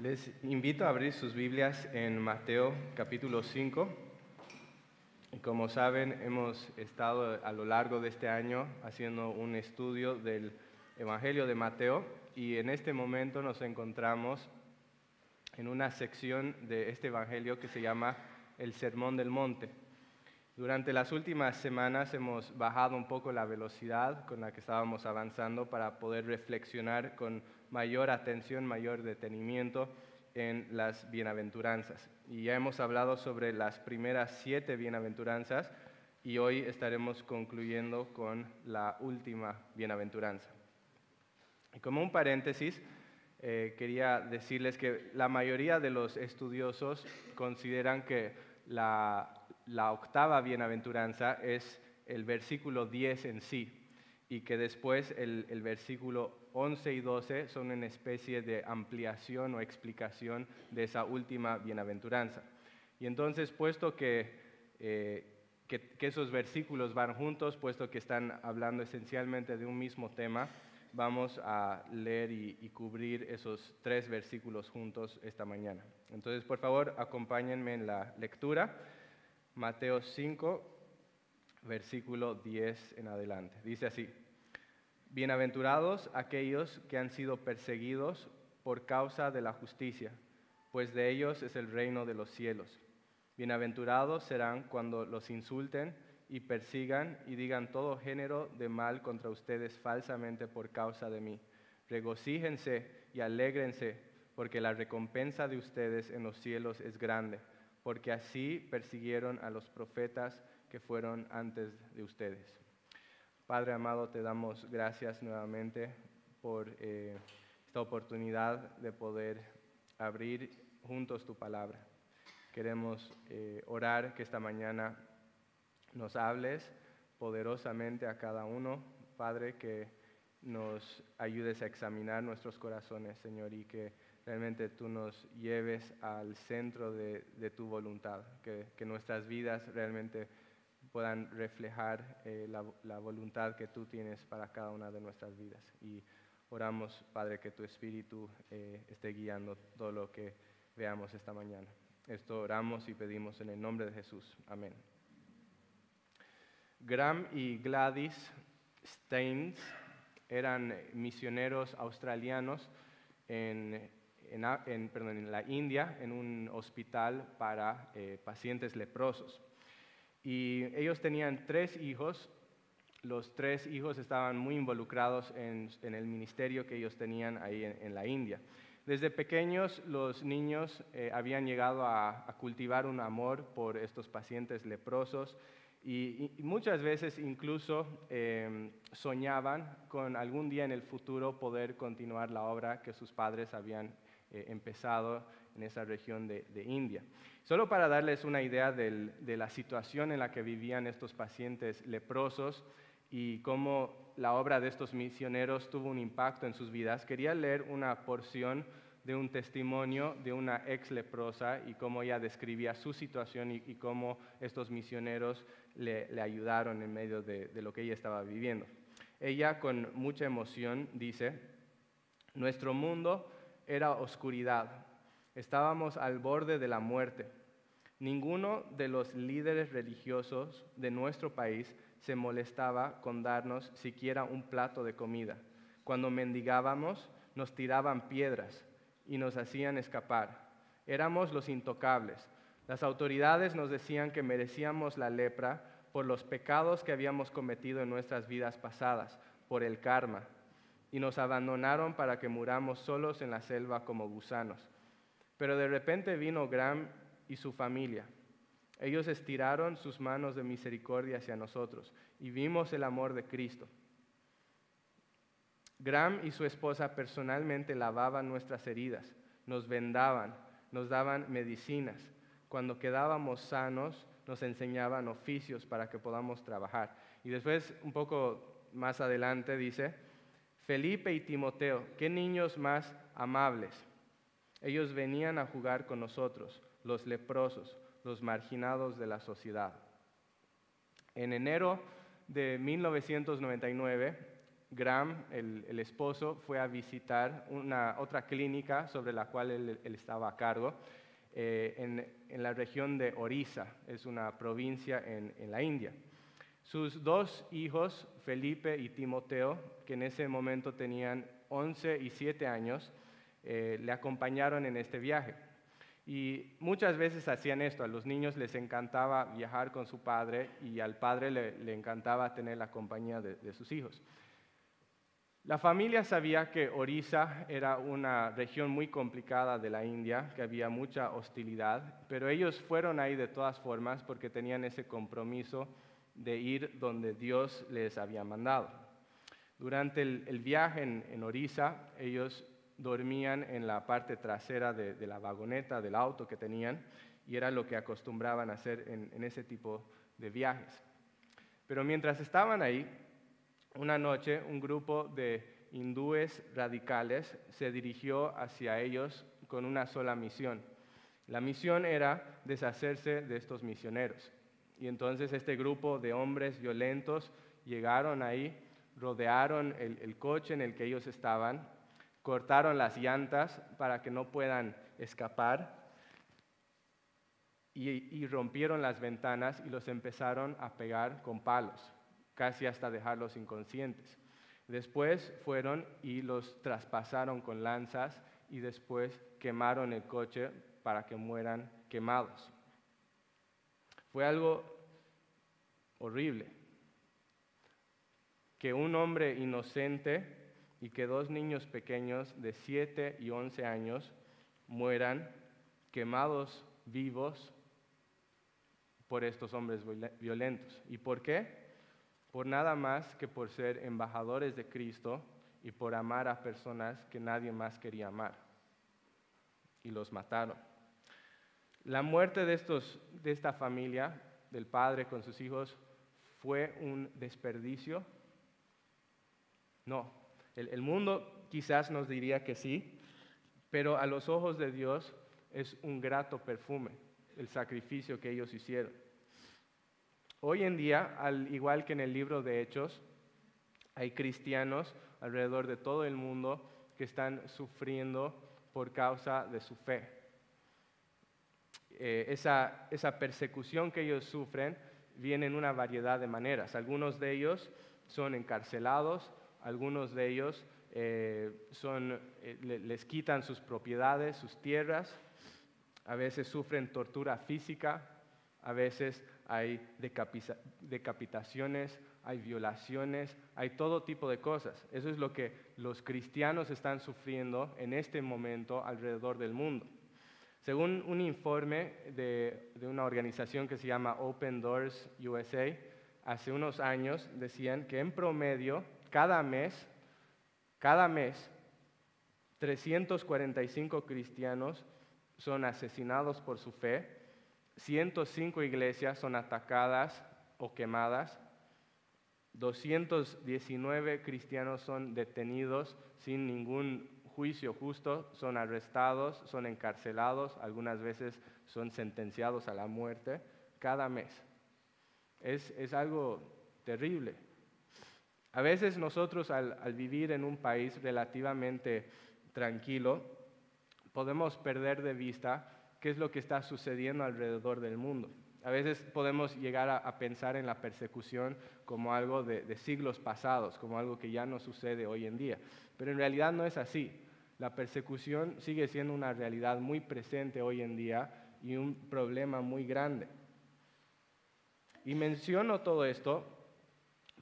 Les invito a abrir sus Biblias en Mateo capítulo 5. Y como saben, hemos estado a lo largo de este año haciendo un estudio del Evangelio de Mateo y en este momento nos encontramos en una sección de este Evangelio que se llama el Sermón del Monte. Durante las últimas semanas hemos bajado un poco la velocidad con la que estábamos avanzando para poder reflexionar con mayor atención, mayor detenimiento en las bienaventuranzas. Y ya hemos hablado sobre las primeras siete bienaventuranzas y hoy estaremos concluyendo con la última bienaventuranza. Y como un paréntesis, eh, quería decirles que la mayoría de los estudiosos consideran que la octava bienaventuranza es el versículo 10 en sí y que después el, versículo 11 y 12 son una especie de ampliación o explicación de esa última bienaventuranza. Y entonces, puesto que, eh, que, esos versículos van juntos, puesto que están hablando esencialmente de un mismo tema, vamos a leer y, y, cubrir esos tres versículos juntos esta mañana. Entonces, por favor, acompáñenme en la lectura. Mateo 5, versículo 10 en adelante. Dice así, Bienaventurados aquellos que han sido perseguidos por causa de la justicia, pues de ellos es el reino de los cielos. Bienaventurados serán cuando los insulten y persigan y digan todo género de mal contra ustedes falsamente por causa de mí. Regocíjense y alégrense, porque la recompensa de ustedes en los cielos es grande porque así persiguieron a los profetas que fueron antes de ustedes. Padre amado, te damos gracias nuevamente por eh, esta oportunidad de poder abrir juntos tu palabra. Queremos eh, orar que esta mañana nos hables poderosamente a cada uno, Padre, que nos ayudes a examinar nuestros corazones, Señor, y que realmente tú nos lleves al centro de, tu voluntad, que, nuestras vidas realmente puedan reflejar eh, la, voluntad que tú tienes para cada una de nuestras vidas. Y oramos, Padre, que tu Espíritu eh, esté guiando todo lo que veamos esta mañana. Esto oramos y pedimos en el nombre de Jesús. Amén. Graham y Gladys Steins eran misioneros australianos en en, la India en un hospital para eh, pacientes leprosos. Y ellos tenían tres hijos. Los tres hijos estaban muy involucrados en, el ministerio que ellos tenían ahí en, la India. Desde pequeños los niños eh, habían llegado a, cultivar un amor por estos pacientes leprosos y, muchas veces incluso em, soñaban con algún día en el futuro poder continuar la obra que sus padres habían eh, empezado en esa región de, India. Solo para darles una idea de la situación en la que vivían estos pacientes leprosos y cómo la obra de estos misioneros tuvo un impacto en sus vidas, quería leer una porción de un testimonio de una ex leprosa y cómo ella describía su situación y, cómo estos misioneros le, ayudaron en medio de lo que ella estaba viviendo. Ella con mucha emoción dice, nuestro mundo era oscuridad. Estábamos al borde de la muerte. Ninguno de los líderes religiosos de nuestro país se molestaba con darnos siquiera un plato de comida. Cuando mendigábamos, nos tiraban piedras y nos hacían escapar. Éramos los intocables. Las autoridades nos decían que merecíamos la lepra por los pecados que habíamos cometido en nuestras vidas pasadas, por el karma, y nos abandonaron para que muramos solos en la selva como gusanos. Pero de repente vino Graham y su familia. Ellos estiraron sus manos de misericordia hacia nosotros y vimos el amor de Cristo. Graham y su esposa personalmente lavaban nuestras heridas, nos vendaban, nos daban medicinas. Cuando quedábamos sanos, nos enseñaban oficios para que podamos trabajar. Y después, un poco más adelante, dice, Felipe y Timoteo, qué niños más amables. Ellos venían a jugar con nosotros, los leprosos, los marginados de la sociedad. En enero de 1999, Graham, el, esposo, fue a visitar una, otra clínica sobre la cual él, estaba a cargo eh, en, la región de Orissa, es una provincia en, la India. Sus dos hijos, Felipe y Timoteo, que en ese momento tenían 11 y 7 años, eh, le acompañaron en este viaje. Y muchas veces hacían esto, a los niños les encantaba viajar con su padre y al padre le, encantaba tener la compañía de, sus hijos. La familia sabía que Orissa era una región muy complicada de la India, que había mucha hostilidad, pero ellos fueron ahí de todas formas porque tenían ese compromiso de ir donde Dios les había mandado. Durante el, viaje en, en Orissa, ellos dormían en la parte trasera de, la vagoneta del auto que tenían y era lo que acostumbraban hacer en, ese tipo de viajes. Pero mientras estaban ahí, una noche un grupo de hindúes radicales se dirigió hacia ellos con una sola misión. La misión era deshacerse de estos misioneros. Y entonces este grupo de hombres violentos llegaron ahí, rodearon el coche en el que ellos estaban cortaron las llantas para que no puedan escapar y, rompieron las ventanas y los empezaron a pegar con palos, casi hasta dejarlos inconscientes. Después fueron y los traspasaron con lanzas y después quemaron el coche para que mueran quemados. Fue algo horrible que un hombre inocente y que dos niños pequeños de 7 y 11 años mueran quemados vivos por estos hombres violentos. ¿Y por qué? Por nada más que por ser embajadores de Cristo y por amar a personas que nadie más quería amar. Y los mataron. La muerte de, estos, de esta familia, del padre con sus hijos, fue un desperdicio. No, el, mundo quizás nos diría que sí, pero a los ojos de Dios es un grato perfume el sacrificio que ellos hicieron. Hoy en día, al igual que en el libro de Hechos, hay cristianos alrededor de todo el mundo que están sufriendo por causa de su fe. Eh, esa, esa persecución que ellos sufren viene en una variedad de maneras. Algunos de ellos son encarcelados, algunos de ellos eh, eh, les quitan sus propiedades, sus tierras, a veces sufren tortura física, a veces hay decapitaciones, hay violaciones, hay todo tipo de cosas. Eso es lo que los cristianos están sufriendo en este momento alrededor del mundo. Según un informe de una organización que se llama Open Doors USA, hace unos años decían que en promedio cada mes, cada mes, 345 cristianos son asesinados por su fe, 105 iglesias son atacadas o quemadas, 219 cristianos son detenidos sin ningún juicio justo, son arrestados, son encarcelados, algunas veces son sentenciados a la muerte cada mes. Es, es algo terrible. A veces nosotros al, vivir en un país relativamente tranquilo, podemos perder de vista qué es lo que está sucediendo alrededor del mundo. A veces podemos llegar a, pensar en la persecución como algo de, siglos pasados, como algo que ya no sucede hoy en día. Pero en realidad no es así. La persecución sigue siendo una realidad muy presente hoy en día y un problema muy grande. Y menciono todo esto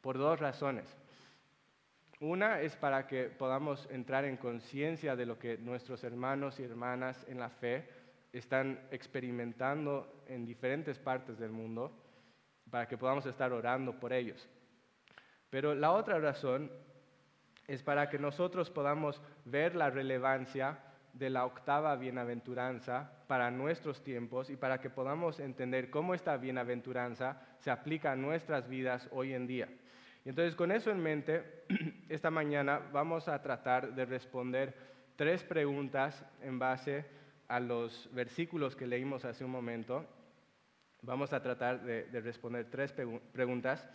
por dos razones. Una es para que podamos entrar en conciencia de lo que nuestros hermanos y hermanas en la fe están experimentando en diferentes partes del mundo, para que podamos estar orando por ellos. Pero la otra razón es para que nosotros podamos ver la relevancia de la octava bienaventuranza para nuestros tiempos y para que podamos entender cómo esta bienaventuranza se aplica a nuestras vidas hoy en día. Entonces con eso en mente, esta mañana vamos a tratar de responder tres preguntas en base a los versículos que leímos hace un momento. Vamos a tratar de responder tres preguntas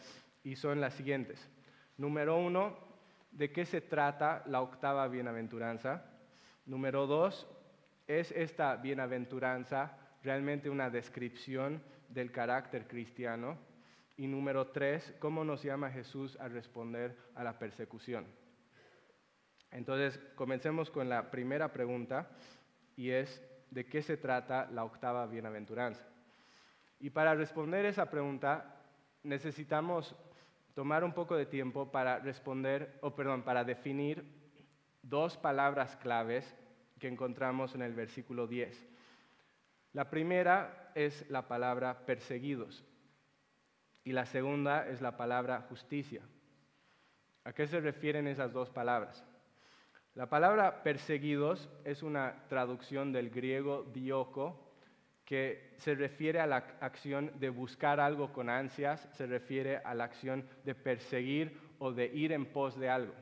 y son las siguientes. Número uno, de qué se trata la octava bienaventuranza. Número dos, ¿es esta bienaventuranza realmente una descripción del carácter cristiano? Y número tres, ¿cómo nos llama Jesús a responder a la persecución? Entonces, comencemos con la primera pregunta y es, ¿de qué se trata la octava bienaventuranza? Y para responder esa pregunta, necesitamos tomar un poco de tiempo para responder, o perdón, para definir dos palabras claves que encontramos en el versículo 10. La primera es la palabra perseguidos y la segunda es la palabra justicia. ¿A qué se refieren esas dos palabras? La palabra perseguidos es una traducción del griego dioko, que se refiere a la acción de buscar algo con ansias, se refiere a la acción de perseguir o de ir en pos de algo.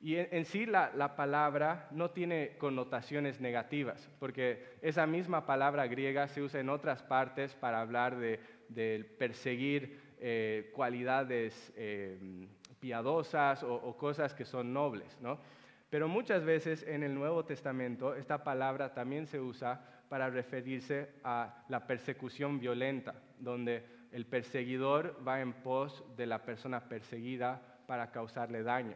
Y en, sí la, palabra no tiene connotaciones negativas, porque esa misma palabra griega se usa en otras partes para hablar de, perseguir eh, cualidades eh, piadosas o, o, cosas que son nobles. ¿no? Pero muchas veces en el Nuevo Testamento esta palabra también se usa para referirse a la persecución violenta, donde el perseguidor va en pos de la persona perseguida para causarle daño.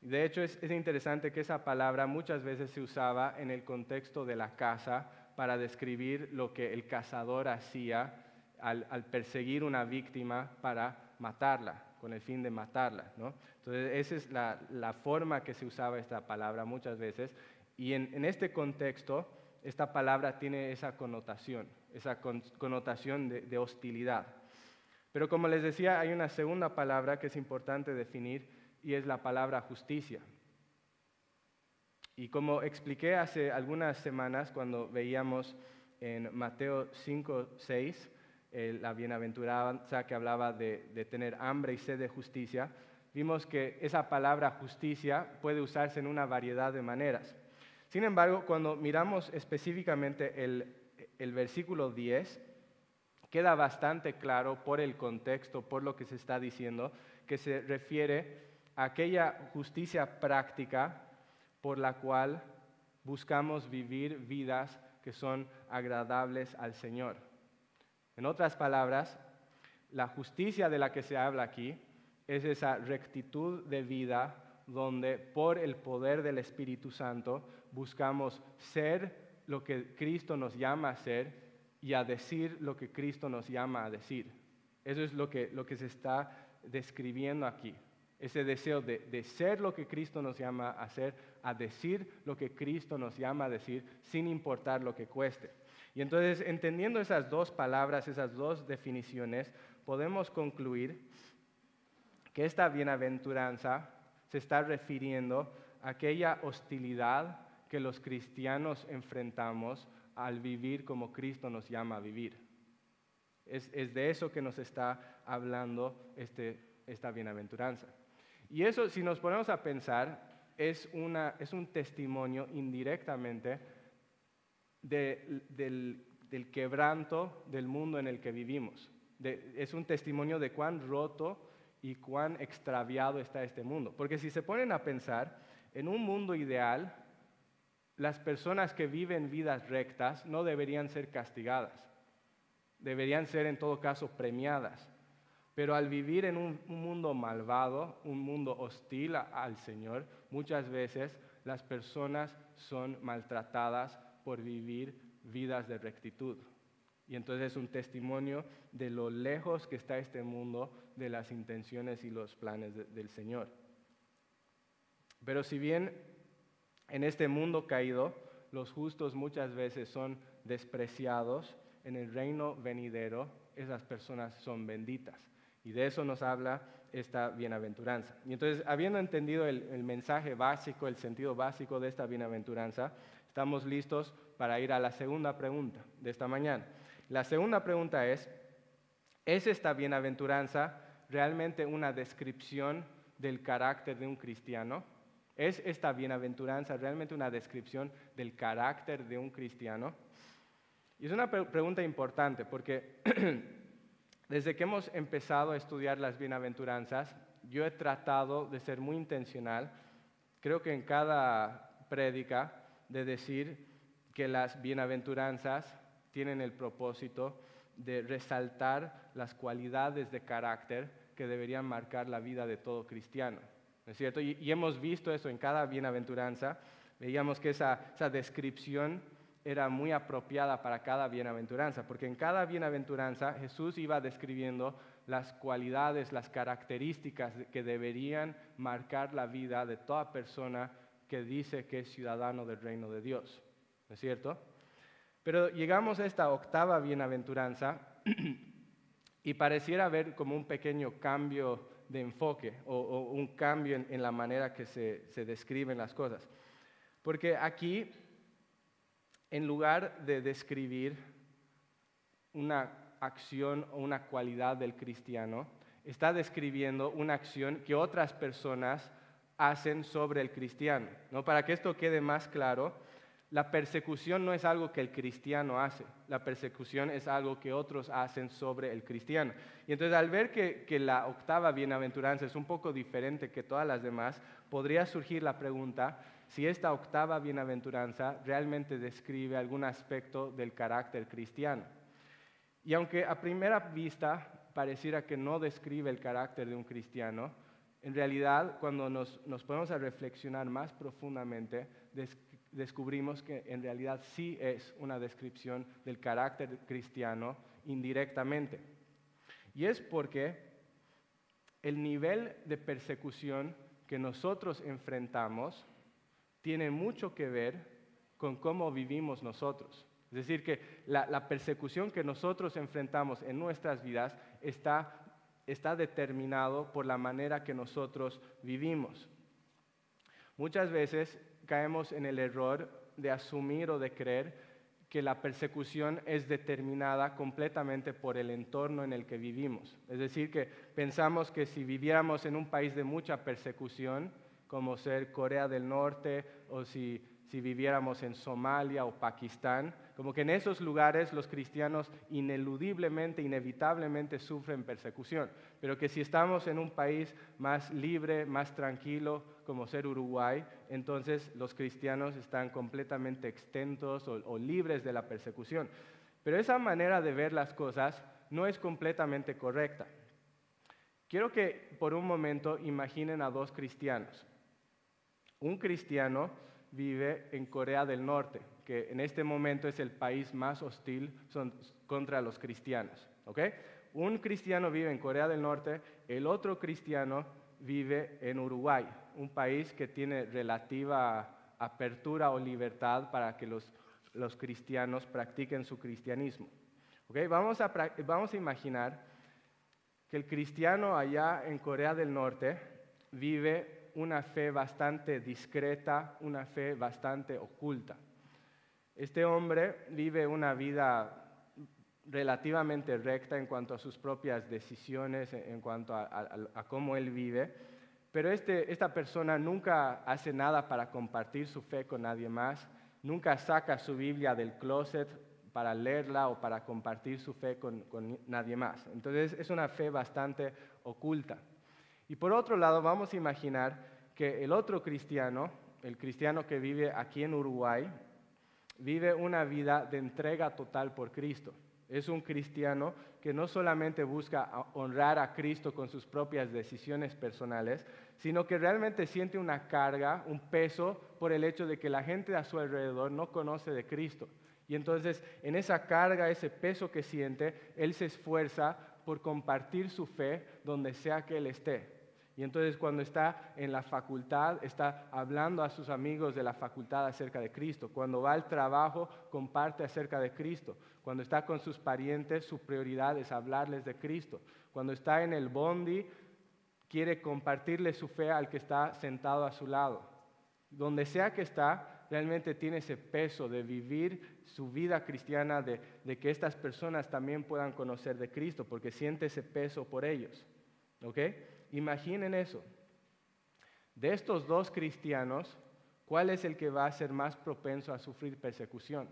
De hecho, es, interesante que esa palabra muchas veces se usaba en el contexto de la caza para describir lo que el cazador hacía al, perseguir una víctima para matarla con el fin de matarla. ¿no? Entonces, esa es la, forma que se usaba esta palabra muchas veces. Y en, este contexto, esta palabra tiene esa connotación, esa connotación de, hostilidad. Pero como les decía, hay una segunda palabra que es importante definir y es la palabra justicia. Y como expliqué hace algunas semanas cuando veíamos en Mateo 5, 6, la bienaventuranza que hablaba de, tener hambre y sed de justicia, vimos que esa palabra justicia puede usarse en una variedad de maneras. Sin embargo, cuando miramos específicamente el, el versículo 10, queda bastante claro por el contexto, por lo que se está diciendo, que se refiere a aquella justicia práctica por la cual buscamos vivir vidas que son agradables al Señor. En otras palabras, la justicia de la que se habla aquí es esa rectitud de vida donde por el poder del Espíritu Santo buscamos ser lo que Cristo nos llama a ser y a decir lo que Cristo nos llama a decir. Eso es lo que, lo que se está describiendo aquí. Ese deseo de, de, ser lo que Cristo nos llama a ser, a decir lo que Cristo nos llama a decir, sin importar lo que cueste. Y entonces, entendiendo esas dos palabras, esas dos definiciones, podemos concluir que esta bienaventuranza se está refiriendo a aquella hostilidad que los cristianos enfrentamos al vivir como Cristo nos llama a vivir. Es, de eso que nos está hablando este, esta bienaventuranza. Y eso, si nos ponemos a pensar, es, una, es un testimonio indirectamente del, quebranto del mundo en el que vivimos. es un testimonio de cuán roto y cuán extraviado está este mundo. Porque si se ponen a pensar, en un mundo ideal, las personas que viven vidas rectas no deberían ser castigadas, deberían ser en todo caso premiadas. Pero al vivir en un, mundo malvado, un mundo hostil al Señor, muchas veces las personas son maltratadas por vivir vidas de rectitud. Y entonces es un testimonio de lo lejos que está este mundo de las intenciones y los planes del Señor. Pero si bien en este mundo caído los justos muchas veces son despreciados, en el reino venidero esas personas son benditas. Y de eso nos habla esta bienaventuranza. Y entonces, habiendo entendido el, mensaje básico, el sentido básico de esta bienaventuranza, Estamos listos para ir a la segunda pregunta de esta mañana. La segunda pregunta es, ¿es esta bienaventuranza realmente una descripción del carácter de un cristiano? ¿Es esta bienaventuranza realmente una descripción del carácter de un cristiano? Y es una pregunta importante porque desde que hemos empezado a estudiar las bienaventuranzas, yo he tratado de ser muy intencional, creo que en cada prédica, de decir que las bienaventuranzas tienen el propósito de resaltar las cualidades de carácter que deberían marcar la vida de todo cristiano. ¿No es cierto? Y, hemos visto eso en cada bienaventuranza. Veíamos que esa, esa descripción era muy apropiada para cada bienaventuranza, porque en cada bienaventuranza Jesús iba describiendo las cualidades, las características que deberían marcar la vida de toda persona que dice que es ciudadano del reino de Dios. ¿No es cierto? Pero llegamos a esta octava bienaventuranza y pareciera haber como un pequeño cambio de enfoque o, un cambio en, la manera que se, se describen las cosas. Porque aquí en lugar de describir una acción o una cualidad del cristiano, está describiendo una acción que otras personas hacen sobre el cristiano. ¿no? Para que esto quede más claro, la persecución no es algo que el cristiano hace, la persecución es algo que otros hacen sobre el cristiano. Y entonces al ver que, que la octava bienaventuranza es un poco diferente que todas las demás, podría surgir la pregunta, si esta octava bienaventuranza realmente describe algún aspecto del carácter cristiano. Y aunque a primera vista pareciera que no describe el carácter de un cristiano, en realidad cuando nos, ponemos a reflexionar más profundamente, descubrimos que en realidad sí es una descripción del carácter cristiano indirectamente. Y es porque el nivel de persecución que nosotros enfrentamos tiene mucho que ver con cómo vivimos nosotros. Es decir, que la, persecución que nosotros enfrentamos en nuestras vidas está, está determinado por la manera que nosotros vivimos. Muchas veces caemos en el error de asumir o de creer que la persecución es determinada completamente por el entorno en el que vivimos. Es decir, que pensamos que si viviéramos en un país de mucha persecución, como ser Corea del Norte o si, viviéramos en Somalia o Pakistán, como que en esos lugares los cristianos ineludiblemente, inevitablemente sufren persecución, pero que si estamos en un país más libre, más tranquilo, como ser Uruguay, entonces los cristianos están completamente extentos o libres de la persecución. Pero esa manera de ver las cosas no es completamente correcta. Quiero que por un momento imaginen a dos cristianos. Un cristiano vive en Corea del Norte, que en este momento es el país más hostil contra los cristianos. Un cristiano vive en Corea del Norte, el otro cristiano vive en Uruguay, un país que tiene relativa apertura o libertad para que los, cristianos practiquen su cristianismo. Vamos, a, vamos a imaginar que el cristiano allá en Corea del Norte vive una fe bastante discreta, una fe bastante oculta. Este hombre vive una vida relativamente recta en cuanto a sus propias decisiones, en cuanto a, cómo él vive, pero este, esta persona nunca hace nada para compartir su fe con nadie más, nunca saca su Biblia del closet para leerla o para compartir su fe con, con nadie más. Entonces es una fe bastante oculta. Y por otro lado, vamos a imaginar que el otro cristiano, el cristiano que vive aquí en Uruguay, vive una vida de entrega total por Cristo. Es un cristiano que no solamente busca honrar a Cristo con sus propias decisiones personales, sino que realmente siente una carga, un peso por el hecho de que la gente a su alrededor no conoce de Cristo. Y entonces en esa carga, ese peso que siente, él se esfuerza por compartir su fe donde sea que él esté. Y entonces cuando está en la facultad, está hablando a sus amigos de la facultad acerca de Cristo. Cuando va al trabajo, comparte acerca de Cristo. Cuando está con sus parientes, su prioridad es hablarles de Cristo. Cuando está en el bondi, quiere compartirle su fe al que está sentado a su lado. Donde sea que está, realmente tiene ese peso de vivir su vida cristiana, de, de que estas personas también puedan conocer de Cristo, porque siente ese peso por ellos. ¿Ok? Imaginen eso. De estos dos cristianos, ¿cuál es el que va a ser más propenso a sufrir persecución?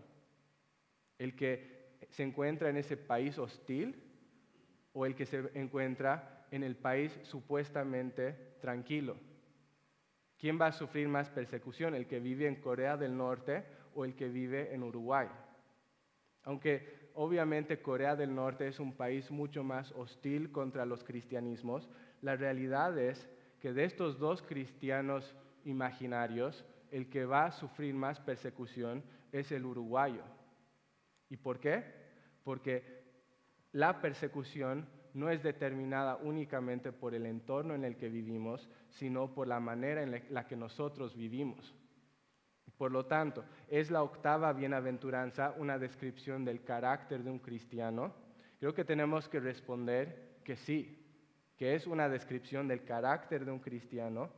¿El que se encuentra en ese país hostil o el que se encuentra en el país supuestamente tranquilo. ¿Quién va a sufrir más persecución? ¿El que vive en Corea del Norte o el que vive en Uruguay? Aunque obviamente Corea del Norte es un país mucho más hostil contra los cristianismos, la realidad es que de estos dos cristianos imaginarios, el que va a sufrir más persecución es el uruguayo. ¿Y por qué? Porque la persecución no es determinada únicamente por el entorno en el que vivimos, sino por la manera en la que nosotros vivimos. Por lo tanto, ¿es la octava bienaventuranza una descripción del carácter de un cristiano? Creo que tenemos que responder que sí, que es una descripción del carácter de un cristiano,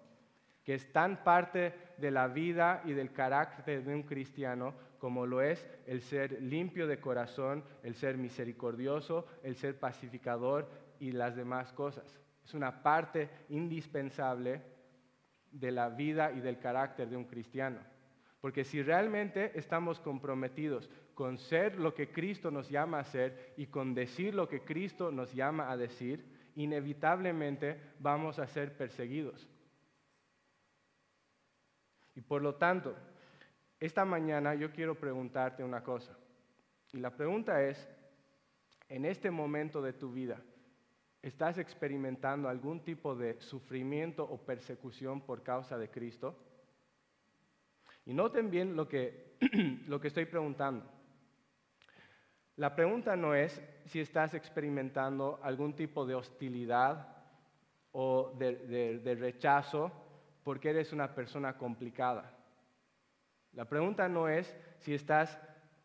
que es tan parte de la vida y del carácter de un cristiano como lo es el ser limpio de corazón, el ser misericordioso, el ser pacificador y las demás cosas. Es una parte indispensable de la vida y del carácter de un cristiano. Porque si realmente estamos comprometidos con ser lo que Cristo nos llama a ser y con decir lo que Cristo nos llama a decir, inevitablemente vamos a ser perseguidos. Y por lo tanto, esta mañana yo quiero preguntarte una cosa. Y la pregunta es, en este momento de tu vida, ¿estás experimentando algún tipo de sufrimiento o persecución por causa de Cristo? Y noten bien lo que, lo que estoy preguntando. La pregunta no es si estás experimentando algún tipo de hostilidad o de, rechazo porque eres una persona complicada. La pregunta no es si estás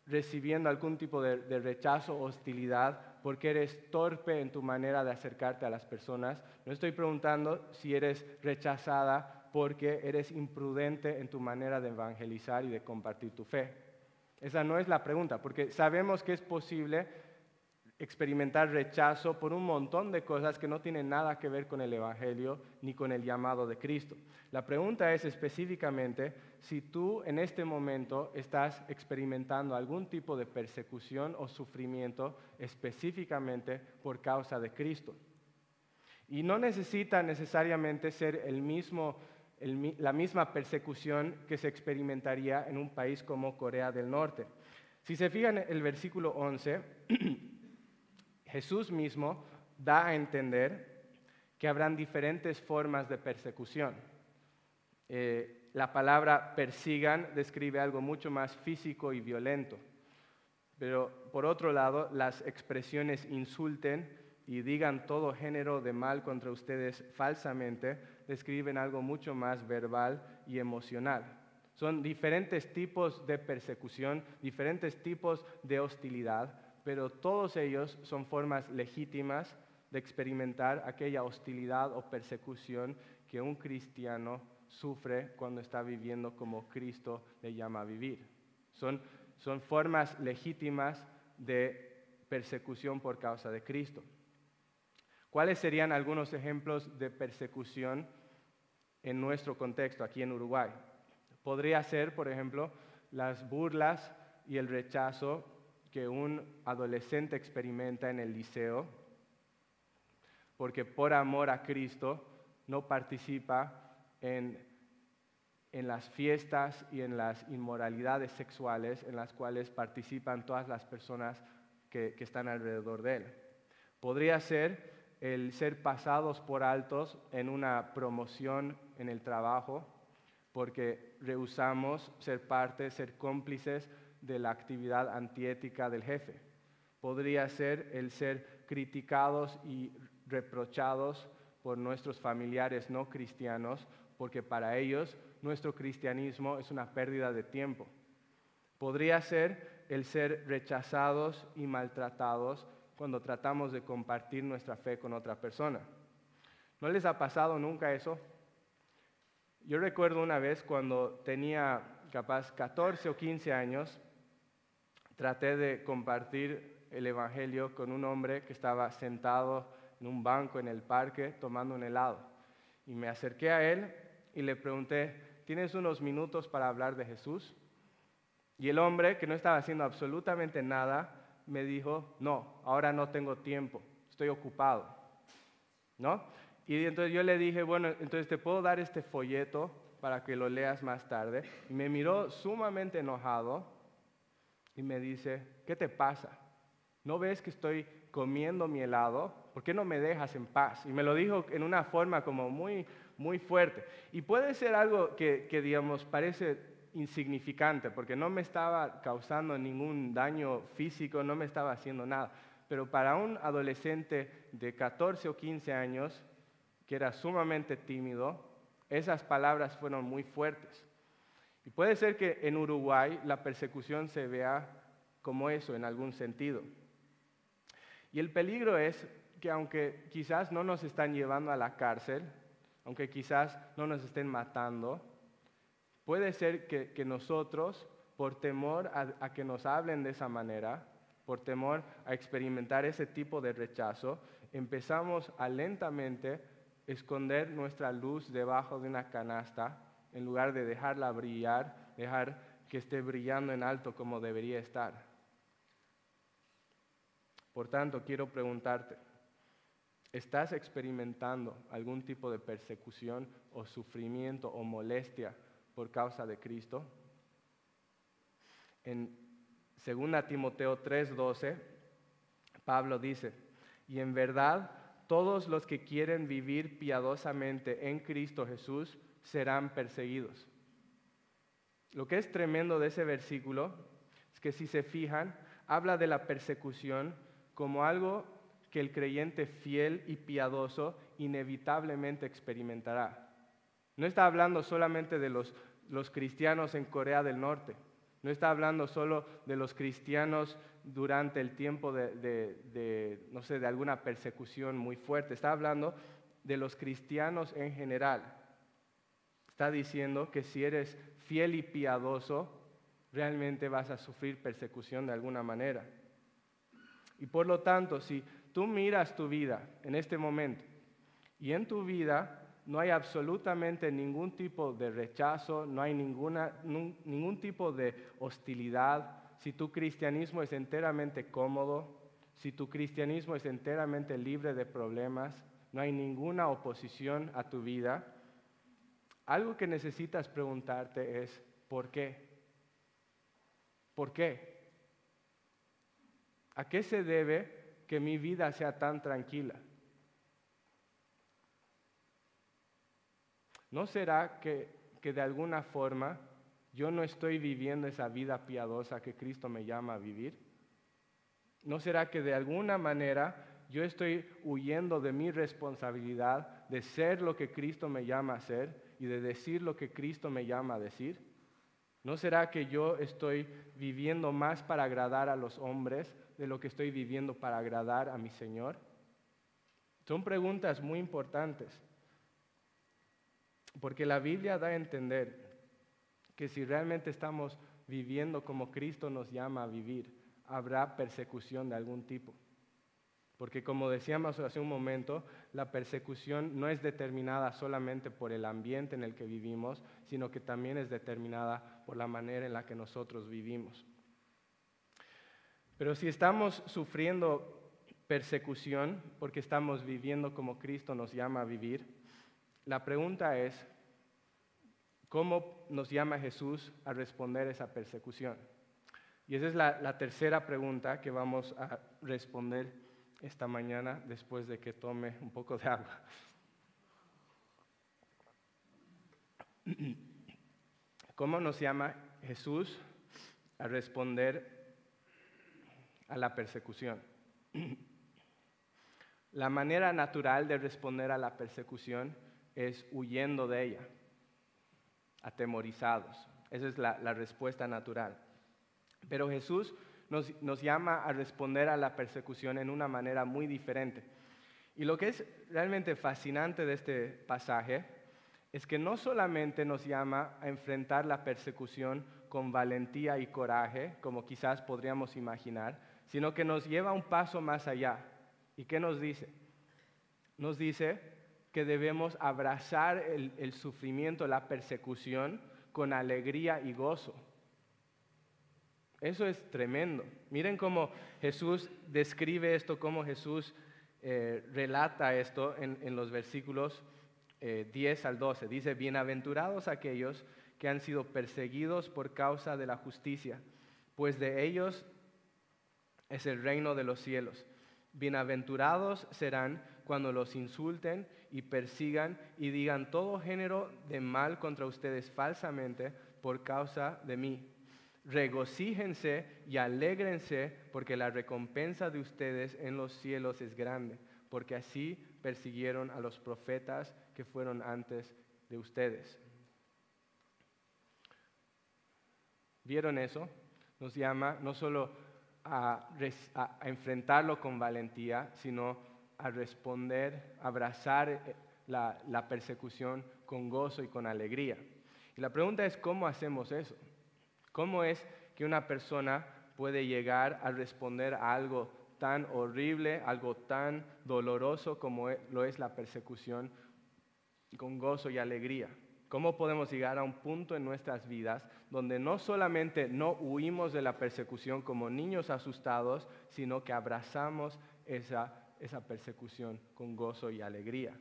recibiendo algún tipo de, de, rechazo o hostilidad porque eres torpe en tu manera de acercarte a las personas. No estoy preguntando si eres rechazada porque eres imprudente en tu manera de evangelizar y de compartir tu fe. Esa no es la pregunta, porque sabemos que es posible experimentar rechazo por un montón de cosas que no tienen nada que ver con el Evangelio ni con el llamado de Cristo. La pregunta es específicamente si tú en este momento estás experimentando algún tipo de persecución o sufrimiento específicamente por causa de Cristo. Y no necesita necesariamente ser el mismo la misma persecución que se experimentaría en un país como Corea del Norte. Si se fijan en el versículo 11, Jesús mismo da a entender que habrán diferentes formas de persecución. Eh, la palabra persigan describe algo mucho más físico y violento. Pero por otro lado, las expresiones insulten y digan todo género de mal contra ustedes falsamente, describen algo mucho más verbal y emocional. Son diferentes tipos de persecución, diferentes tipos de hostilidad, pero todos ellos son formas legítimas de experimentar aquella hostilidad o persecución que un cristiano sufre cuando está viviendo como Cristo le llama a vivir. Son, son formas legítimas de persecución por causa de Cristo. ¿Cuáles serían algunos ejemplos de persecución en nuestro contexto aquí en Uruguay? Podría ser, por ejemplo, las burlas y el rechazo que un adolescente experimenta en el liceo, porque por amor a Cristo no participa en, las fiestas y en las inmoralidades sexuales en las cuales participan todas las personas que, que están alrededor de él. Podría ser el ser pasados por altos en una promoción en el trabajo, porque rehusamos ser parte, ser cómplices de la actividad antiética del jefe. Podría ser el ser criticados y reprochados por nuestros familiares no cristianos, porque para ellos nuestro cristianismo es una pérdida de tiempo. Podría ser el ser rechazados y maltratados cuando tratamos de compartir nuestra fe con otra persona. ¿No les ha pasado nunca eso? Yo recuerdo una vez cuando tenía capaz 14 o 15 años, traté de compartir el Evangelio con un hombre que estaba sentado en un banco en el parque tomando un helado. Y me acerqué a él y le pregunté, ¿tienes unos minutos para hablar de Jesús? Y el hombre, que no estaba haciendo absolutamente nada, me dijo, no, ahora no tengo tiempo, estoy ocupado. ¿no? Y entonces yo le dije, bueno, entonces te puedo dar este folleto para que lo leas más tarde. Y me miró sumamente enojado y me dice, ¿qué te pasa? ¿No ves que estoy comiendo mi helado? ¿Por qué no me dejas en paz? Y me lo dijo en una forma como muy, muy fuerte. Y puede ser algo que, que digamos, parece insignificante, porque no me estaba causando ningún daño físico, no me estaba haciendo nada. Pero para un adolescente de 14 o 15 años, que era sumamente tímido, esas palabras fueron muy fuertes. Y puede ser que en Uruguay la persecución se vea como eso en algún sentido. Y el peligro es que aunque quizás no nos están llevando a la cárcel, aunque quizás no nos estén matando, puede ser que, nosotros, por temor a que nos hablen de esa manera, por temor a experimentar ese tipo de rechazo, empezamos a lentamente esconder nuestra luz debajo de una canasta en lugar de dejarla brillar, dejar que esté brillando en alto como debería estar. Por tanto, quiero preguntarte, ¿estás experimentando algún tipo de persecución o sufrimiento o molestia por causa de Cristo? En 2 Timoteo 3:12, Pablo dice, y en verdad todos los que quieren vivir piadosamente en Cristo Jesús serán perseguidos. Lo que es tremendo de ese versículo es que si se fijan, habla de la persecución como algo que el creyente fiel y piadoso inevitablemente experimentará. No está hablando solamente de los, los cristianos en Corea del Norte, no está hablando solo de los cristianos durante el tiempo de, no sé, de alguna persecución muy fuerte. Está hablando de los cristianos en general. Está diciendo que si eres fiel y piadoso, realmente vas a sufrir persecución de alguna manera. Y por lo tanto, si tú miras tu vida en este momento y en tu vida no hay absolutamente ningún tipo de rechazo, no hay ninguna, ningún tipo de hostilidad, si tu cristianismo es enteramente cómodo, si tu cristianismo es enteramente libre de problemas, no hay ninguna oposición a tu vida, algo que necesitas preguntarte es, ¿por qué? ¿Por qué? ¿A qué se debe que mi vida sea tan tranquila? ¿No será que, de alguna forma yo no estoy viviendo esa vida piadosa que Cristo me llama a vivir? ¿No será que de alguna manera yo estoy huyendo de mi responsabilidad de ser lo que Cristo me llama a ser y de decir lo que Cristo me llama a decir? ¿No será que yo estoy viviendo más para agradar a los hombres de lo que estoy viviendo para agradar a mi Señor? Son preguntas muy importantes, porque la Biblia da a entender que si realmente estamos viviendo como Cristo nos llama a vivir, habrá persecución de algún tipo. Porque como decíamos hace un momento, la persecución no es determinada solamente por el ambiente en el que vivimos, sino que también es determinada por la manera en la que nosotros vivimos. Pero si estamos sufriendo persecución porque estamos viviendo como Cristo nos llama a vivir, la pregunta es, ¿Cómo nos llama Jesús a responder esa persecución? Y esa es la, tercera pregunta que vamos a responder esta mañana después de que tome un poco de agua. ¿Cómo nos llama Jesús a responder a la persecución? La manera natural de responder a la persecución es huyendo de ella atemorizados. Esa es la, respuesta natural. Pero Jesús nos, llama a responder a la persecución en una manera muy diferente. Y lo que es realmente fascinante de este pasaje es que no solamente nos llama a enfrentar la persecución con valentía y coraje, como quizás podríamos imaginar, sino que nos lleva un paso más allá. ¿Y qué nos dice? Nos dice que debemos abrazar el, sufrimiento, la persecución con alegría y gozo. Eso es tremendo. Miren cómo Jesús describe esto, cómo Jesús eh, relata esto en, los versículos 10 eh, al 12. Dice, bienaventurados aquellos que han sido perseguidos por causa de la justicia, pues de ellos es el reino de los cielos. Bienaventurados serán cuando los insulten y persigan y digan todo género de mal contra ustedes falsamente por causa de mí. Regocíjense y alégrense porque la recompensa de ustedes en los cielos es grande, porque así persiguieron a los profetas que fueron antes de ustedes. ¿Vieron eso? Nos llama no solo a, enfrentarlo con valentía, sino a responder, a abrazar eh, la persecución con gozo y con alegría. Y la pregunta es, ¿cómo hacemos eso? ¿Cómo es que una persona puede llegar a responder a algo tan horrible, algo tan doloroso como e, lo es la persecución con gozo y alegría? ¿Cómo podemos llegar a un punto en nuestras vidas donde no solamente no huimos de la persecución como niños asustados, sino que abrazamos esa, esa persecución con gozo y alegría?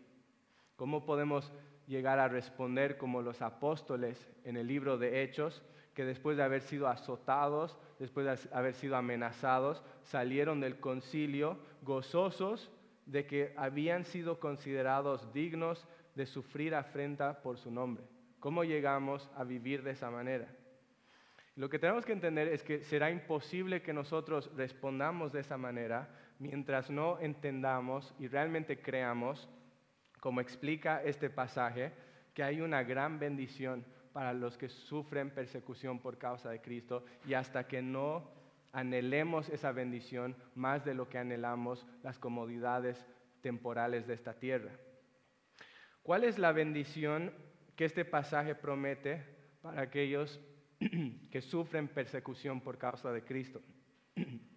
¿Cómo podemos llegar a responder como los apóstoles en el libro de Hechos, que después de haber sido azotados, después de haber sido amenazados, salieron del concilio gozosos de que habían sido considerados dignos de sufrir afrenta por su nombre. ¿Cómo llegamos a vivir de esa manera? Lo que tenemos que entender es que será imposible que nosotros respondamos de esa manera mientras no entendamos y realmente creamos, como explica este pasaje, que hay una gran bendición para los que sufren persecución por causa de Cristo y hasta que no anhelemos esa bendición más de lo que anhelamos las comodidades temporales de esta tierra. ¿Cuál es la bendición que este pasaje promete para aquellos que sufren persecución por causa de Cristo?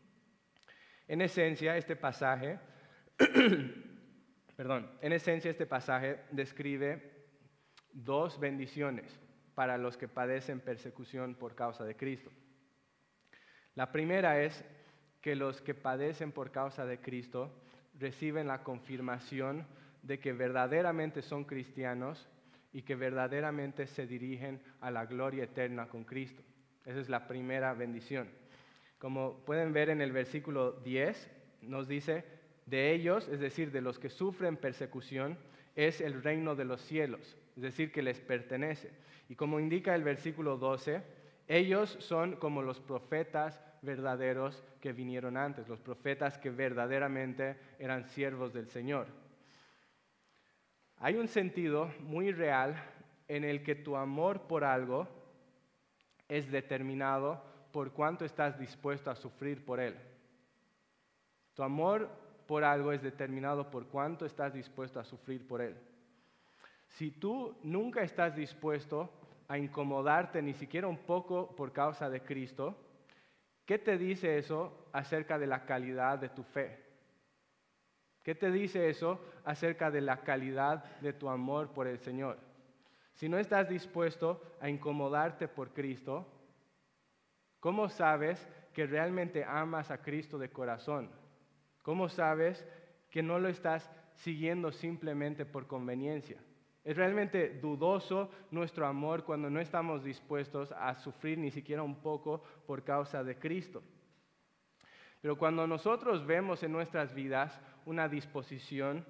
En esencia, este pasaje, perdón, en esencia este pasaje describe dos bendiciones para los que padecen persecución por causa de Cristo. La primera es que los que padecen por causa de Cristo reciben la confirmación de que verdaderamente son cristianos y que verdaderamente se dirigen a la gloria eterna con Cristo. Esa es la primera bendición. Como pueden ver en el versículo 10, nos dice, de ellos, es decir, de los que sufren persecución, es el reino de los cielos, es decir, que les pertenece. Y como indica el versículo 12, ellos son como los profetas verdaderos que vinieron antes, los profetas que verdaderamente eran siervos del Señor. Hay un sentido muy real en el que tu amor por algo es determinado por cuánto estás dispuesto a sufrir por él. Tu amor por algo es determinado por cuánto estás dispuesto a sufrir por él. Si tú nunca estás dispuesto a incomodarte ni siquiera un poco por causa de Cristo, ¿qué te dice eso acerca de la calidad de tu fe? ¿Qué te dice eso acerca de la calidad de tu amor por el Señor? Si no estás dispuesto a incomodarte por Cristo, ¿cómo sabes que realmente amas a Cristo de corazón? ¿Cómo sabes que no lo estás siguiendo simplemente por conveniencia? Es realmente dudoso nuestro amor cuando no estamos dispuestos a sufrir ni siquiera un poco por causa de Cristo. Pero cuando nosotros vemos en nuestras vidas una disposición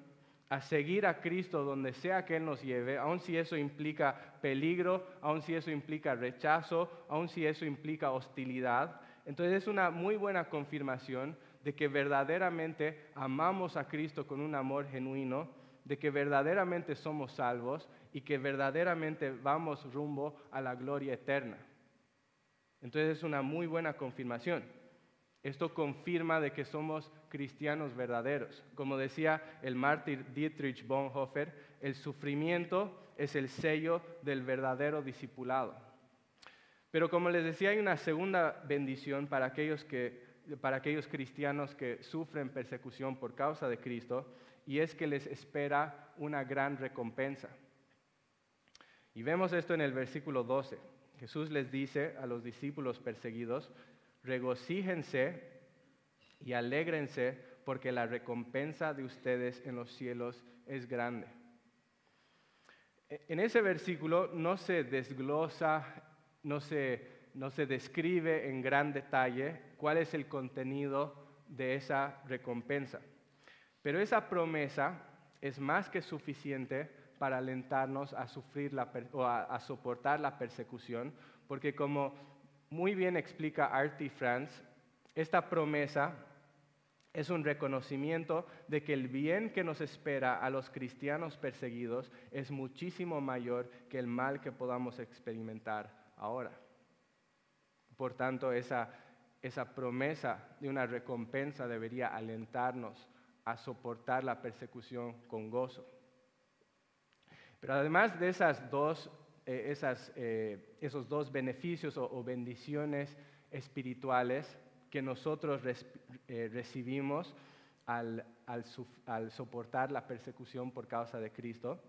a seguir a Cristo donde sea que Él nos lleve, aun si eso implica peligro, aun si eso implica rechazo, aun si eso implica hostilidad, entonces es una muy buena confirmación de que verdaderamente amamos a Cristo con un amor genuino de que verdaderamente somos salvos y que verdaderamente vamos rumbo a la gloria eterna. Entonces es una muy buena confirmación. Esto confirma de que somos cristianos verdaderos. Como decía el mártir Dietrich Bonhoeffer, el sufrimiento es el sello del verdadero discipulado. Pero como les decía, hay una segunda bendición para aquellos, que, para aquellos cristianos que sufren persecución por causa de Cristo, y es que les espera una gran recompensa. Y vemos esto en el versículo 12. Jesús les dice a los discípulos perseguidos, regocíjense y alégrense porque la recompensa de ustedes en los cielos es grande. E, en ese versículo no se desglosa, no se, no se describe en gran detalle cuál es el contenido de esa recompensa. Pero esa promesa es más que suficiente para alentarnos a sufrir o a, soportar la persecución, porque como muy bien explica Artie France, esta promesa es un reconocimiento de que el bien que nos espera a los cristianos perseguidos es muchísimo mayor que el mal que podamos experimentar ahora. Por tanto, esa, esa promesa de una recompensa debería alentarnos a soportar la persecución con gozo. Pero además de esas dos, eh, eh, esos dos beneficios o, bendiciones espirituales que nosotros eh, recibimos al, al soportar la persecución por causa de Cristo,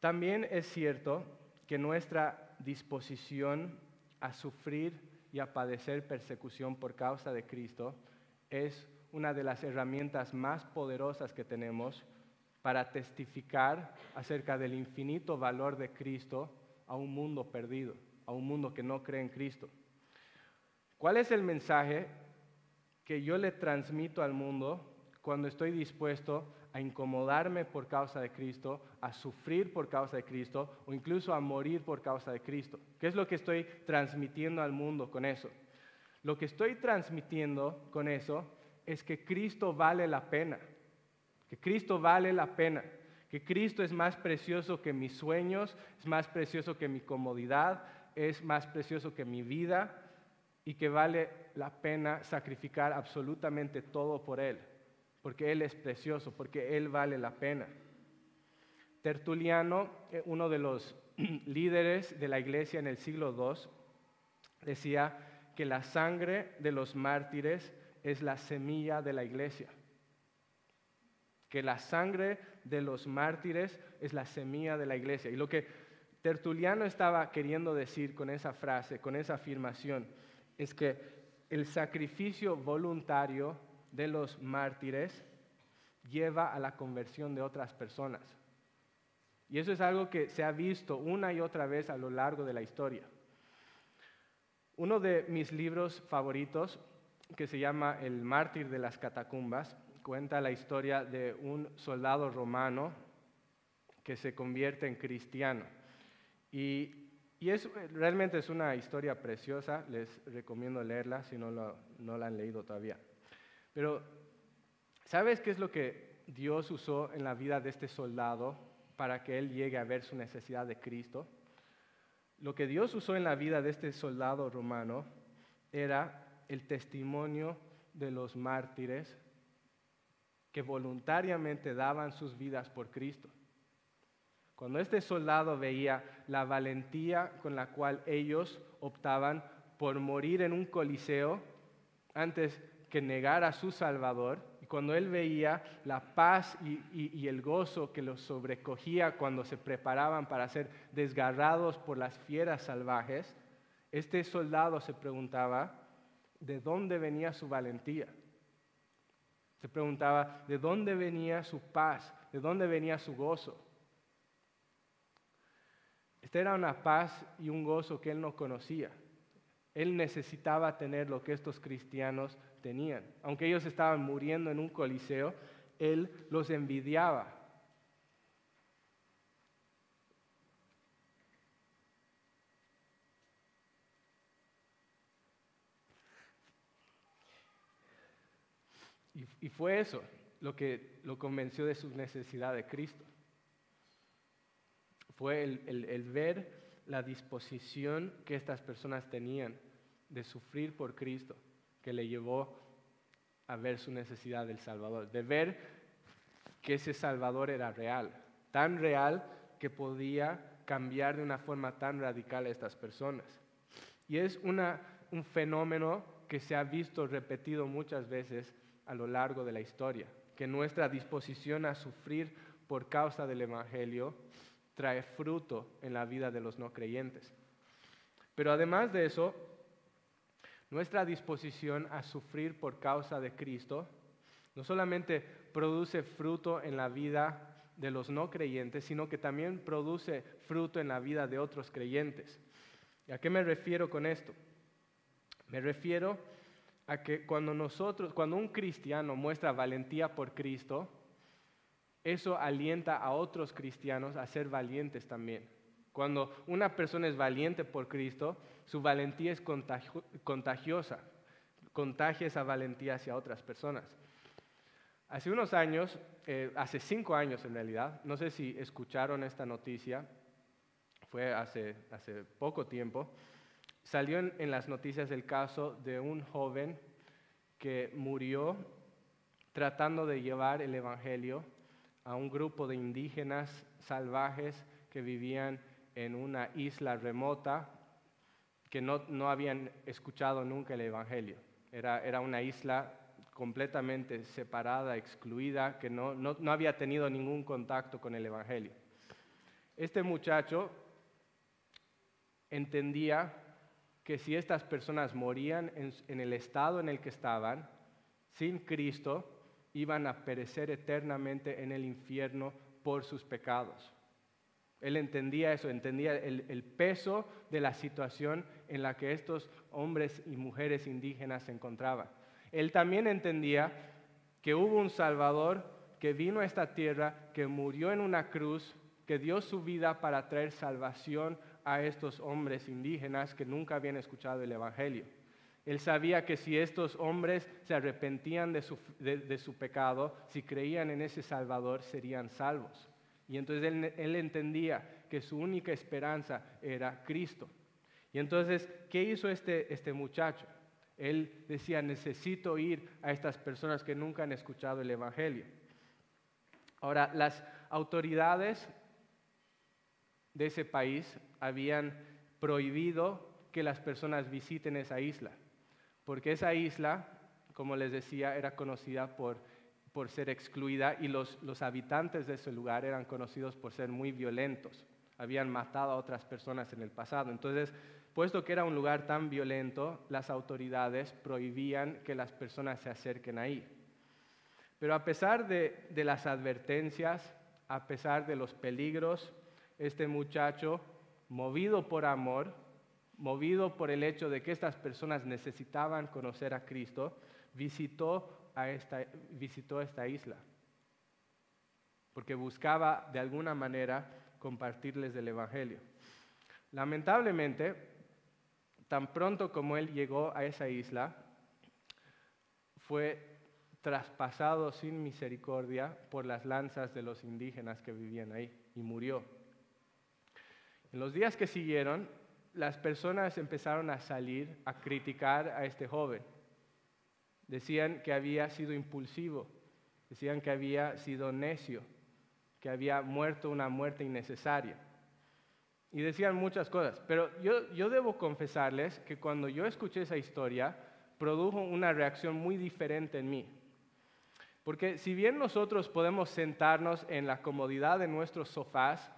también es cierto que nuestra disposición a sufrir y a padecer persecución por causa de Cristo es una de las herramientas más poderosas que tenemos para testificar acerca del infinito valor de Cristo a un mundo perdido, a un mundo que no cree en Cristo. ¿Cuál es el mensaje que yo le transmito al mundo cuando estoy dispuesto a incomodarme por causa de Cristo, a sufrir por causa de Cristo o incluso a morir por causa de Cristo? ¿Qué es lo que estoy transmitiendo al mundo con eso? Lo que estoy transmitiendo con eso es que Cristo vale la pena, que Cristo vale la pena, que Cristo es más precioso que mis sueños, es más precioso que mi comodidad, es más precioso que mi vida y que vale la pena sacrificar absolutamente todo por Él, porque Él es precioso, porque Él vale la pena. Tertuliano, eh, uno de los líderes de la iglesia en el siglo II, decía que la sangre de los mártires es la semilla de la iglesia. Que la sangre de los mártires es la semilla de la iglesia. Y lo que Tertuliano estaba queriendo decir con esa frase, con esa afirmación, es que el sacrificio voluntario de los mártires lleva a la conversión de otras personas. Y eso es algo que se ha visto una y otra vez a lo largo de la historia. Uno de mis libros favoritos que se llama El mártir de las catacumbas. Cuenta la historia de un soldado romano que se convierte en cristiano. Y, es, realmente es una historia preciosa, les recomiendo leerla si no, no la han leído todavía. Pero, ¿sabes qué es lo que Dios usó en la vida de este soldado para que él llegue a ver su necesidad de Cristo? Lo que Dios usó en la vida de este soldado romano era el testimonio de los mártires que voluntariamente daban sus vidas por Cristo. Cuando este soldado veía la valentía con la cual ellos optaban por morir en un coliseo antes que negar a su Salvador, y cuando él veía la paz y, y el gozo que los sobrecogía cuando se preparaban para ser desgarrados por las fieras salvajes, este soldado se preguntaba, de dónde venía su valentía. Se preguntaba de dónde venía su paz, de dónde venía su gozo. Esta era una paz y un gozo que él no conocía. Él necesitaba tener lo que estos cristianos tenían. Aunque ellos estaban muriendo en un coliseo, él los envidiaba Y, fue eso lo que lo convenció de su necesidad de Cristo. Fue el, ver la disposición que estas personas tenían de sufrir por Cristo, que le llevó a ver su necesidad del Salvador, de ver que ese Salvador era real, tan real que podía cambiar de una forma tan radical a estas personas. Y es un fenómeno que se ha visto repetido muchas veces a lo largo de la historia, que nuestra disposición a sufrir por causa del Evangelio trae fruto en la vida de los no creyentes. Pero además de eso, nuestra disposición a sufrir por causa de Cristo No solamente produce fruto en la vida de los no creyentes, sino que también produce fruto en la vida de otros creyentes. ¿Y a qué me refiero con esto? Me refiero a que cuando nosotros, cuando un cristiano muestra valentía por Cristo, eso alienta a otros cristianos a ser valientes también. Cuando una persona es valiente por Cristo, su valentía es contagiosa, contagia esa valentía hacia otras personas. Hace unos años, eh, hace cinco años en realidad, no sé si escucharon esta noticia, fue hace, hace poco tiempo, salió en, las noticias el caso de un joven que murió tratando de llevar el Evangelio a un grupo de indígenas salvajes que vivían en una isla remota que no, habían escuchado nunca el Evangelio. Era, era una isla completamente separada, excluida, que no, no, había tenido ningún contacto con el Evangelio. Este muchacho entendía que si estas personas morían en, el estado en el que estaban, sin Cristo, iban a perecer eternamente en el infierno por sus pecados. Él entendía eso, entendía el, peso de la situación en la que estos hombres y mujeres indígenas se encontraban. Él también entendía que hubo un Salvador que vino a esta tierra, que murió en una cruz, que dio su vida para traer salvación a estos hombres indígenas que nunca habían escuchado el Evangelio. Él sabía que si estos hombres se arrepentían de su, pecado, si creían en ese Salvador, serían salvos. Y entonces él, entendía que su única esperanza era Cristo. Y entonces, ¿qué hizo este, este muchacho? Él decía, necesito ir a estas personas que nunca han escuchado el Evangelio. Ahora, las autoridades de ese país habían prohibido que las personas visiten esa isla, porque esa isla, como les decía, era conocida por, por ser excluida y los, los habitantes de ese lugar eran conocidos por ser muy violentos, habían matado a otras personas en el pasado. Entonces, Puesto que era un lugar tan violento, las autoridades prohibían que las personas se acerquen ahí. Pero a pesar de, las advertencias, a pesar de los peligros, este muchacho, movido por amor, movido por el hecho de que estas personas necesitaban conocer a Cristo, visitó, visitó esta isla, porque buscaba de alguna manera compartirles del Evangelio. Lamentablemente, Tan pronto como él llegó a esa isla, fue traspasado sin misericordia por las lanzas de los indígenas que vivían ahí y murió. En los días que siguieron, las personas empezaron a salir a criticar a este joven. Decían que había sido impulsivo, decían que había sido necio, que había muerto una muerte innecesaria y decían muchas cosas, pero yo, yo debo confesarles que cuando yo escuché esa historia, produjo una reacción muy diferente en mí. Porque si bien nosotros podemos sentarnos en la comodidad de nuestros sofás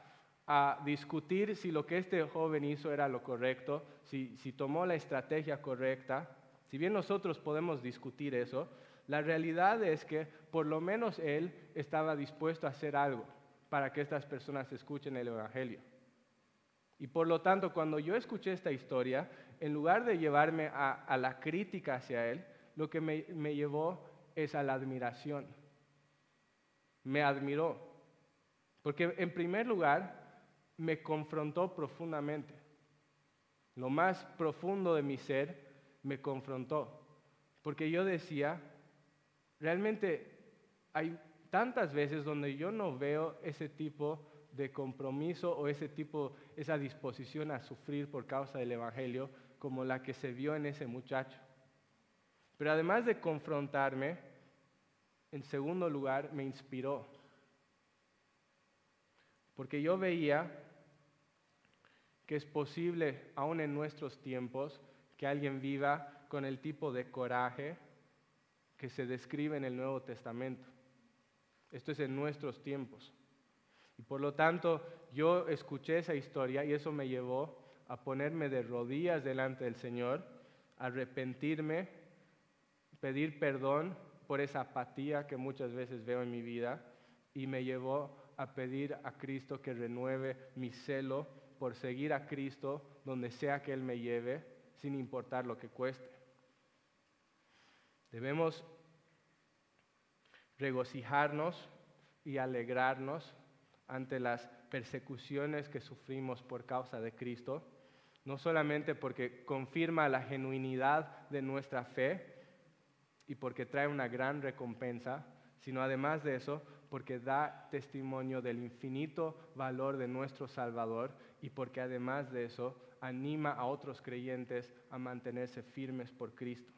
a discutir si lo que este joven hizo era lo correcto, si, si tomó la estrategia correcta, si bien nosotros podemos discutir eso, la realidad es que por lo menos él estaba dispuesto a hacer algo para que estas personas escuchen el Evangelio. Y por lo tanto, cuando yo escuché esta historia, en lugar de llevarme a, la crítica hacia él, lo que me, me llevó es a la admiración. Me admiró. Porque en primer lugar, me confrontó profundamente. Lo más profundo de mi ser me confrontó. Porque yo decía, realmente hay tantas veces donde yo no veo ese tipo de compromiso o ese tipo, esa disposición a sufrir por causa del Evangelio como la que se vio en ese muchacho. Pero además de confrontarme, en segundo lugar, me inspiró. Porque yo veía que es posible, aún en nuestros tiempos, que alguien viva con el tipo de coraje que se describe en el Nuevo Testamento. Esto es en nuestros tiempos. Y por lo tanto, yo escuché esa historia y eso me llevó a ponerme de rodillas delante del Señor, arrepentirme, pedir perdón por esa apatía que muchas veces veo en mi vida y me llevó a pedir a Cristo que renueve mi celo por seguir a Cristo donde sea que Él me lleve, sin importar lo que cueste. Debemos regocijarnos y alegrarnos ante las persecuciones que sufrimos por causa de Cristo, no solamente porque confirma la genuinidad de nuestra fe y porque trae una gran recompensa, sino además de eso, porque da testimonio del infinito valor de nuestro Salvador y porque además de eso anima a otros creyentes a mantenerse firmes por Cristo.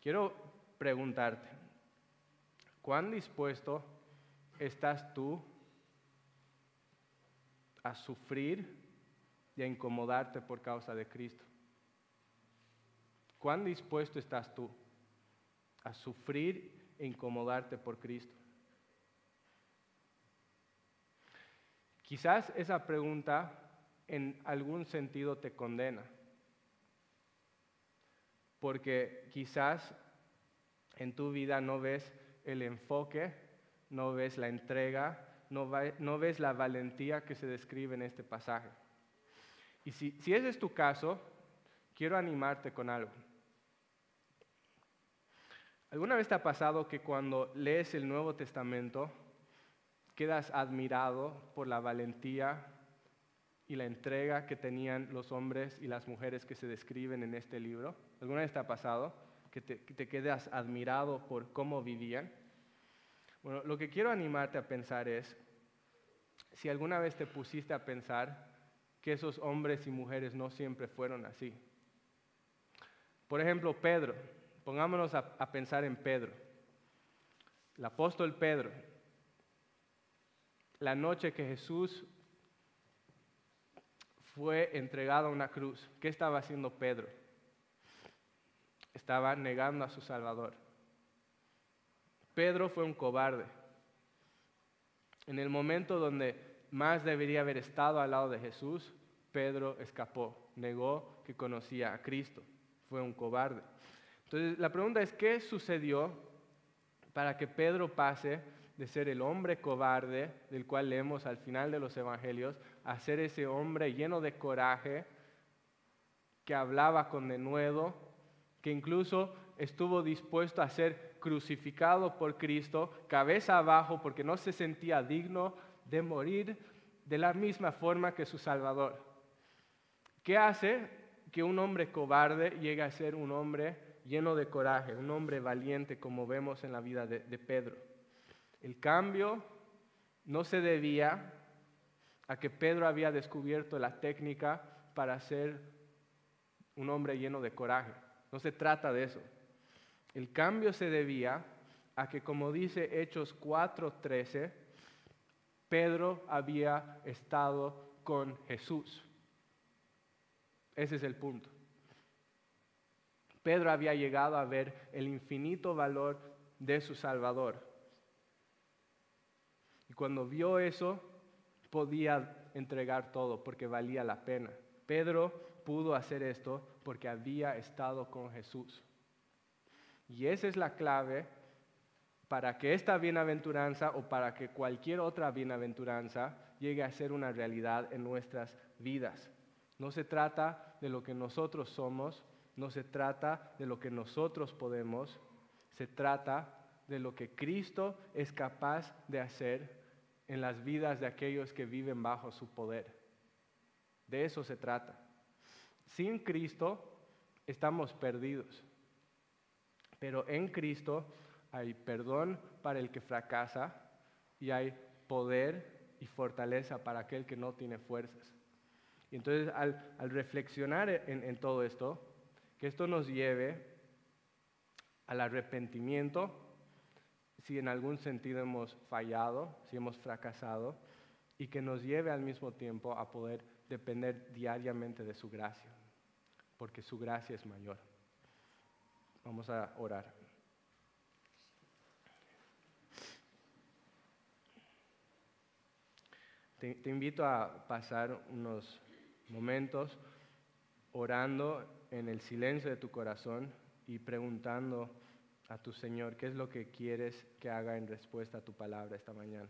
Quiero preguntarte, ¿cuán dispuesto estás tú a sufrir y a incomodarte por causa de Cristo? ¿Cuán dispuesto estás tú a sufrir e incomodarte por Cristo? Quizás esa pregunta en algún sentido te condena, porque quizás en tu vida no ves el enfoque, no ves la entrega, no, ves la valentía que se describe en este pasaje. Y si, si ese es tu caso, quiero animarte con algo. ¿Alguna vez te ha pasado que cuando lees el Nuevo Testamento quedas admirado por la valentía y la entrega que tenían los hombres y las mujeres que se describen en este libro? ¿Alguna vez te ha pasado que te, que te quedas admirado por cómo vivían? Bueno, lo que quiero animarte a pensar es, si alguna vez te pusiste a pensar que esos hombres y mujeres no siempre fueron así. Por ejemplo, Pedro. Pongámonos a, pensar en Pedro. El apóstol Pedro. La noche que Jesús fue entregado a una cruz, ¿qué estaba haciendo Pedro? Estaba negando a su Salvador. Pedro fue un cobarde. En el momento donde más debería haber estado al lado de Jesús, Pedro escapó, negó que conocía a Cristo, fue un cobarde. Entonces, la pregunta es, ¿qué sucedió para que Pedro pase de ser el hombre cobarde, del cual leemos al final de los evangelios, a ser ese hombre lleno de coraje, que hablaba con denuedo, que incluso estuvo dispuesto a ser crucificado por Cristo, cabeza abajo, porque no se sentía digno de morir de la misma forma que su Salvador. ¿Qué hace que un hombre cobarde llegue a ser un hombre lleno de coraje, un hombre valiente como vemos en la vida de, Pedro. El cambio no se debía a que Pedro había descubierto la técnica para ser un hombre lleno de coraje. No se trata de eso. El cambio se debía a que, como dice Hechos 4:13, Pedro había estado con Jesús. Ese es el punto. Pedro había llegado a ver el infinito valor de su Salvador. Y cuando vio eso, podía entregar todo porque valía la pena. Pedro pudo hacer esto porque había estado con Jesús. Y esa es la clave para que esta bienaventuranza o para que cualquier otra bienaventuranza llegue a ser una realidad en nuestras vidas. No se trata de lo que nosotros somos, no se trata de lo que nosotros podemos, se trata de lo que Cristo es capaz de hacer en las vidas de aquellos que viven bajo su poder. De eso se trata. Sin Cristo estamos perdidos, pero en Cristo hay perdón para el que fracasa y hay poder y fortaleza para aquel que no tiene fuerzas. Y entonces al, reflexionar en todo esto, que esto nos lleve al arrepentimiento si en algún sentido hemos fallado, si hemos fracasado, y que nos lleve al mismo tiempo a poder depender diariamente de su gracia, porque su gracia es mayor. Vamos a orar. Te, invito a pasar unos momentos orando en el silencio de tu corazón y preguntando a tu Señor, ¿qué es lo que quieres que haga en respuesta a tu palabra esta mañana?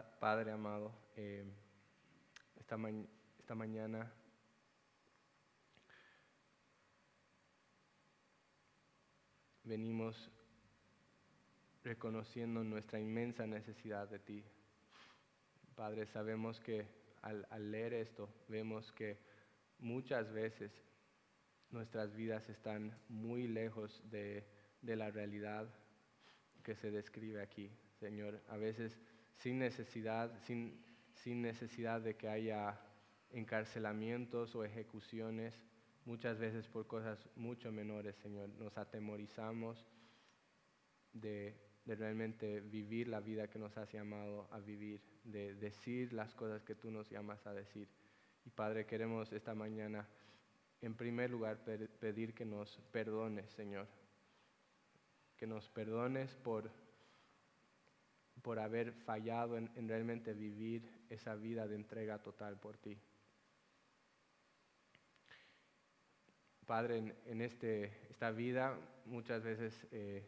Padre amado, eh, esta, esta mañana venimos reconociendo nuestra inmensa necesidad de ti. Padre, sabemos que al, leer esto vemos que muchas veces nuestras vidas están muy lejos de, de la realidad que se describe aquí, Señor. A veces sin necesidad, sin, sin necesidad de que haya encarcelamientos o ejecuciones, muchas veces por cosas mucho menores, Señor. Nos atemorizamos de, de, realmente vivir la vida que nos has llamado a vivir, de decir las cosas que tú nos llamas a decir. Y Padre, queremos esta mañana, en primer lugar, pedir que nos perdones, Señor. Que nos perdones por por haber fallado en, realmente vivir esa vida de entrega total por ti. Padre, en, este, esta vida muchas veces eh,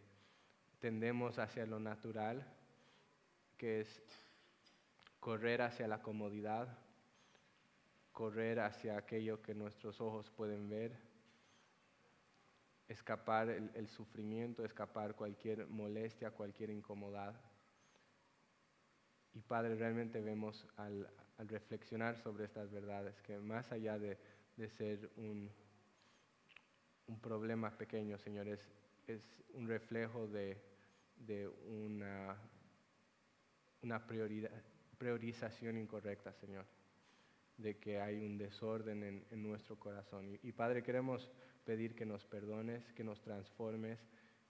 tendemos hacia lo natural, que es correr hacia la comodidad, correr hacia aquello que nuestros ojos pueden ver, escapar el sufrimiento, escapar cualquier molestia, cualquier incomodidad. Y Padre, realmente vemos al, reflexionar sobre estas verdades que más allá de, ser un, un, problema pequeño, Señor, es, un reflejo de, una, una priorización incorrecta, Señor, de que hay un desorden en, nuestro corazón. Y, Padre, queremos pedir que nos perdones, que nos transformes,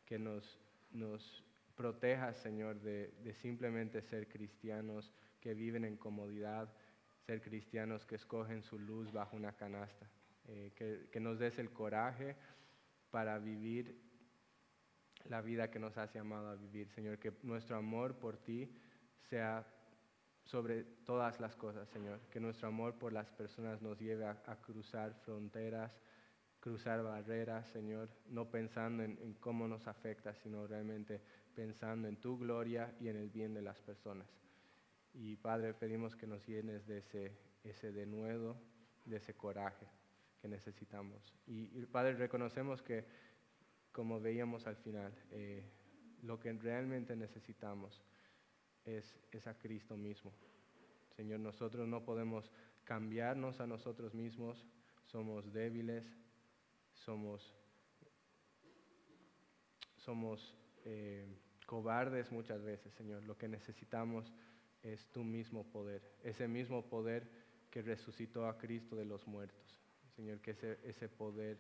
que nos, nos protejas, Señor, de, simplemente ser cristianos que viven en comodidad, ser cristianos que escogen su luz bajo una canasta. Eh, que, nos des el coraje para vivir la vida que nos has llamado a vivir, Señor. Que nuestro amor por ti sea sobre todas las cosas, Señor. Que nuestro amor por las personas nos lleve a, cruzar fronteras, cruzar barreras, Señor, no pensando en, en, cómo nos afecta, sino realmente pensando en tu gloria y en el bien de las personas. Y Padre, pedimos que nos llenes de ese, ese denuedo, de ese coraje que necesitamos. Y, Padre, reconocemos que, como veíamos al final, eh, lo que realmente necesitamos es, es a Cristo mismo. Señor, nosotros no podemos cambiarnos a nosotros mismos, somos débiles, somos, somos eh, cobardes muchas veces, Señor. Lo que necesitamos es tu mismo poder, ese mismo poder que resucitó a Cristo de los muertos. Señor, que ese, ese poder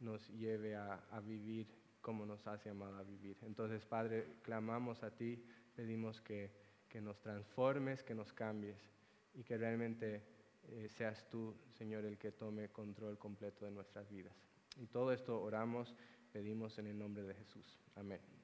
nos lleve a, vivir como nos has llamado a vivir. Entonces, Padre, clamamos a ti, pedimos que, que nos transformes, que nos cambies y que realmente eh, seas tú, Señor, el que tome control completo de nuestras vidas. Y todo esto oramos, pedimos en el nombre de Jesús. Amén.